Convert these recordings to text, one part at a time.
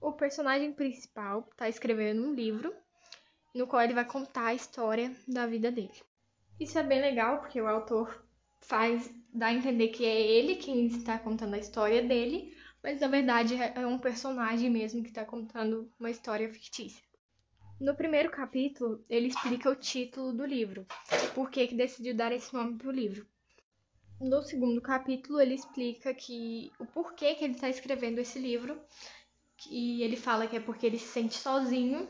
O personagem principal está escrevendo um livro no qual ele vai contar a história da vida dele. Isso é bem legal porque o autor faz dar a entender que é ele quem está contando a história dele, mas na verdade é um personagem mesmo que está contando uma história fictícia. No primeiro capítulo, ele explica o título do livro, por que decidiu dar esse nome para o livro. No segundo capítulo, ele explica que o porquê que ele está escrevendo esse livro, e ele fala que é porque ele se sente sozinho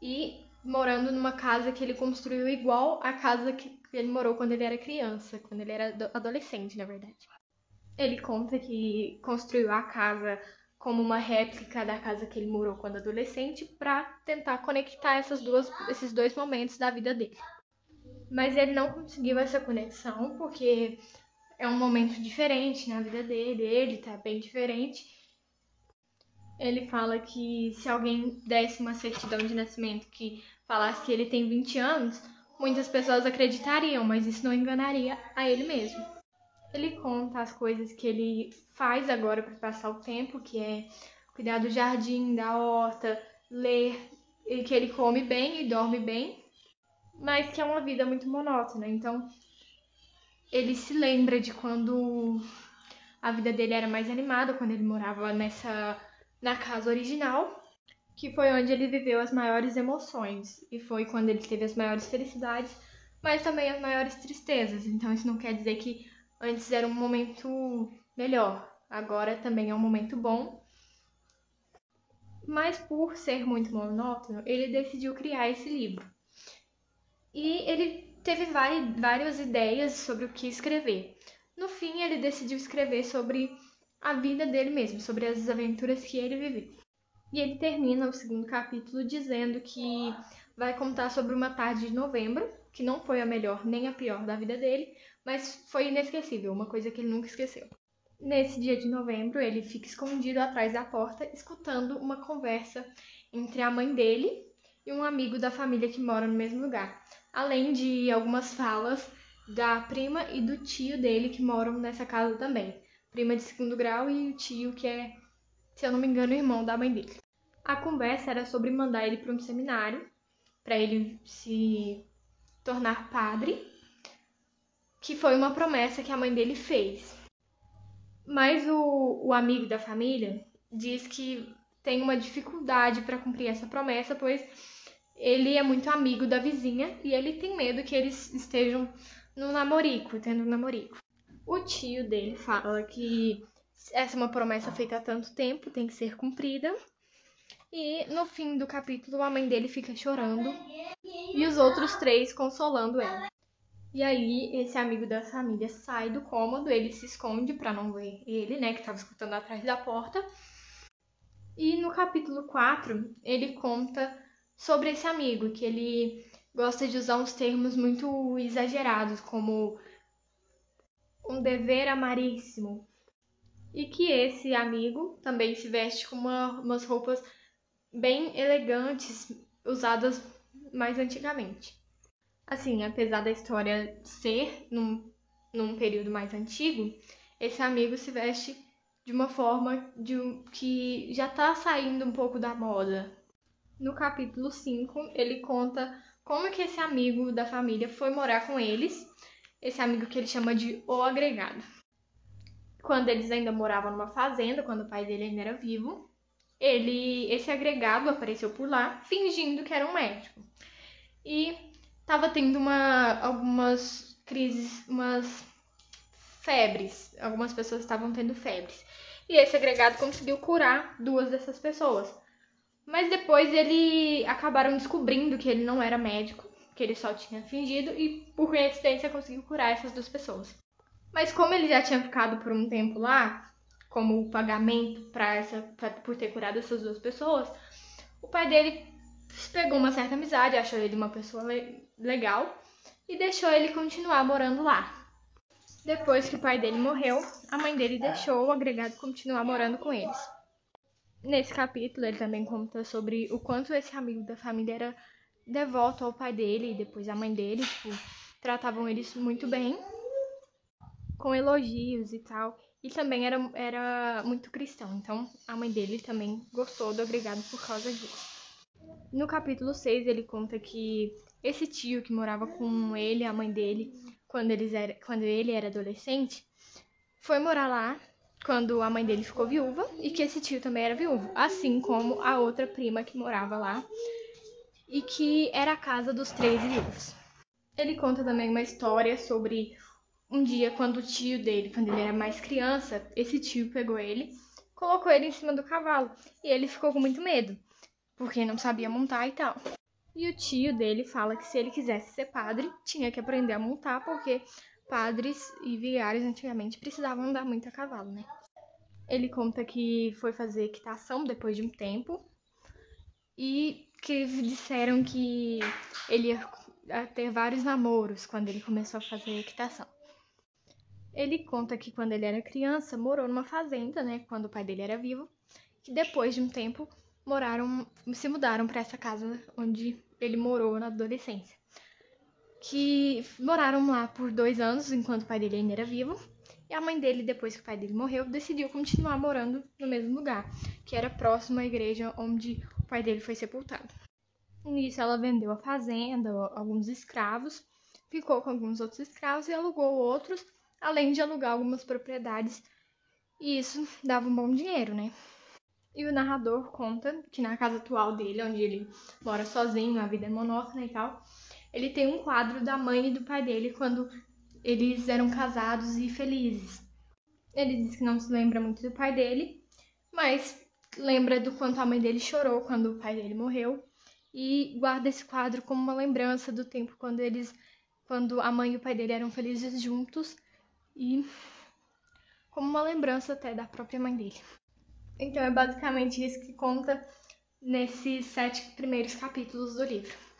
e morando numa casa que ele construiu igual à casa que ele morou quando ele era criança, quando ele era adolescente, na verdade. Ele conta que construiu a casa como uma réplica da casa que ele morou quando adolescente para tentar conectar essas duas, esses dois momentos da vida dele. Mas ele não conseguiu essa conexão porque é um momento diferente na vida dele, ele tá bem diferente. Ele fala que se alguém desse uma certidão de nascimento que falasse que ele tem 20 anos, muitas pessoas acreditariam, mas isso não enganaria a ele mesmo. Ele conta as coisas que ele faz agora para passar o tempo, que é cuidar do jardim, da horta, ler, e que ele come bem e dorme bem, mas que é uma vida muito monótona. Então, ele se lembra de quando a vida dele era mais animada, quando ele morava nessa na casa original, que foi onde ele viveu as maiores emoções e foi quando ele teve as maiores felicidades, mas também as maiores tristezas. Então, isso não quer dizer que Antes era um momento melhor, agora também é um momento bom. Mas por ser muito monótono, ele decidiu criar esse livro. E ele teve várias ideias sobre o que escrever. No fim, ele decidiu escrever sobre a vida dele mesmo, sobre as aventuras que ele viveu. E ele termina o segundo capítulo dizendo que vai contar sobre uma tarde de novembro, que não foi a melhor nem a pior da vida dele, mas foi inesquecível, uma coisa que ele nunca esqueceu. Nesse dia de novembro, ele fica escondido atrás da porta, escutando uma conversa entre a mãe dele e um amigo da família que mora no mesmo lugar, além de algumas falas da prima e do tio dele que moram nessa casa também. Prima de segundo grau e o tio que é, se eu não me engano, irmão da mãe dele. A conversa era sobre mandar ele para um seminário, para ele se tornar padre que foi uma promessa que a mãe dele fez. Mas o, o amigo da família diz que tem uma dificuldade para cumprir essa promessa, pois ele é muito amigo da vizinha e ele tem medo que eles estejam no namorico, tendo um namorico. O tio dele fala que essa é uma promessa feita há tanto tempo, tem que ser cumprida. E no fim do capítulo, a mãe dele fica chorando e os outros três consolando ela. E aí, esse amigo da família sai do cômodo, ele se esconde para não ver ele, né, que estava escutando atrás da porta. E no capítulo 4, ele conta sobre esse amigo, que ele gosta de usar uns termos muito exagerados, como um dever amaríssimo. E que esse amigo também se veste com uma, umas roupas bem elegantes, usadas mais antigamente. Assim, apesar da história ser num, num período mais antigo, esse amigo se veste de uma forma de que já está saindo um pouco da moda. No capítulo 5, ele conta como que esse amigo da família foi morar com eles, esse amigo que ele chama de o agregado. Quando eles ainda moravam numa fazenda, quando o pai dele ainda era vivo, ele, esse agregado apareceu por lá, fingindo que era um médico. E tava tendo uma, algumas crises, umas febres. Algumas pessoas estavam tendo febres. E esse agregado conseguiu curar duas dessas pessoas. Mas depois ele acabaram descobrindo que ele não era médico, que ele só tinha fingido e por coincidência conseguiu curar essas duas pessoas. Mas como ele já tinha ficado por um tempo lá, como pagamento para essa pra, por ter curado essas duas pessoas, o pai dele pegou uma certa amizade, achou ele uma pessoa le legal e deixou ele continuar morando lá. Depois que o pai dele morreu, a mãe dele deixou o agregado continuar morando com eles. Nesse capítulo, ele também conta sobre o quanto esse amigo da família era devoto ao pai dele e depois à mãe dele, tipo, tratavam eles muito bem, com elogios e tal. e também era, era muito cristão. Então a mãe dele também gostou do Obrigado por causa disso. No capítulo 6, ele conta que esse tio que morava com ele, a mãe dele, quando, eles era, quando ele era adolescente, foi morar lá quando a mãe dele ficou viúva e que esse tio também era viúvo, assim como a outra prima que morava lá e que era a casa dos três viúvos. Ele conta também uma história sobre um dia quando o tio dele, quando ele era mais criança, esse tio pegou ele, colocou ele em cima do cavalo e ele ficou com muito medo, porque não sabia montar e tal. E o tio dele fala que se ele quisesse ser padre, tinha que aprender a montar, porque padres e vigários antigamente precisavam andar muito a cavalo, né? Ele conta que foi fazer equitação depois de um tempo e que disseram que ele ia ter vários namoros quando ele começou a fazer equitação. Ele conta que quando ele era criança morou numa fazenda, né, quando o pai dele era vivo, que depois de um tempo moraram, se mudaram para essa casa onde ele morou na adolescência. Que moraram lá por dois anos enquanto o pai dele ainda era vivo. E a mãe dele, depois que o pai dele morreu, decidiu continuar morando no mesmo lugar, que era próximo à igreja onde pai dele foi sepultado. Nisso, ela vendeu a fazenda, alguns escravos, ficou com alguns outros escravos e alugou outros, além de alugar algumas propriedades. E isso dava um bom dinheiro, né? E o narrador conta que na casa atual dele, onde ele mora sozinho, a vida é monótona e tal, ele tem um quadro da mãe e do pai dele quando eles eram casados e felizes. Ele diz que não se lembra muito do pai dele, mas lembra do quanto a mãe dele chorou quando o pai dele morreu e guarda esse quadro como uma lembrança do tempo quando eles quando a mãe e o pai dele eram felizes juntos e como uma lembrança até da própria mãe dele. Então é basicamente isso que conta nesses sete primeiros capítulos do livro.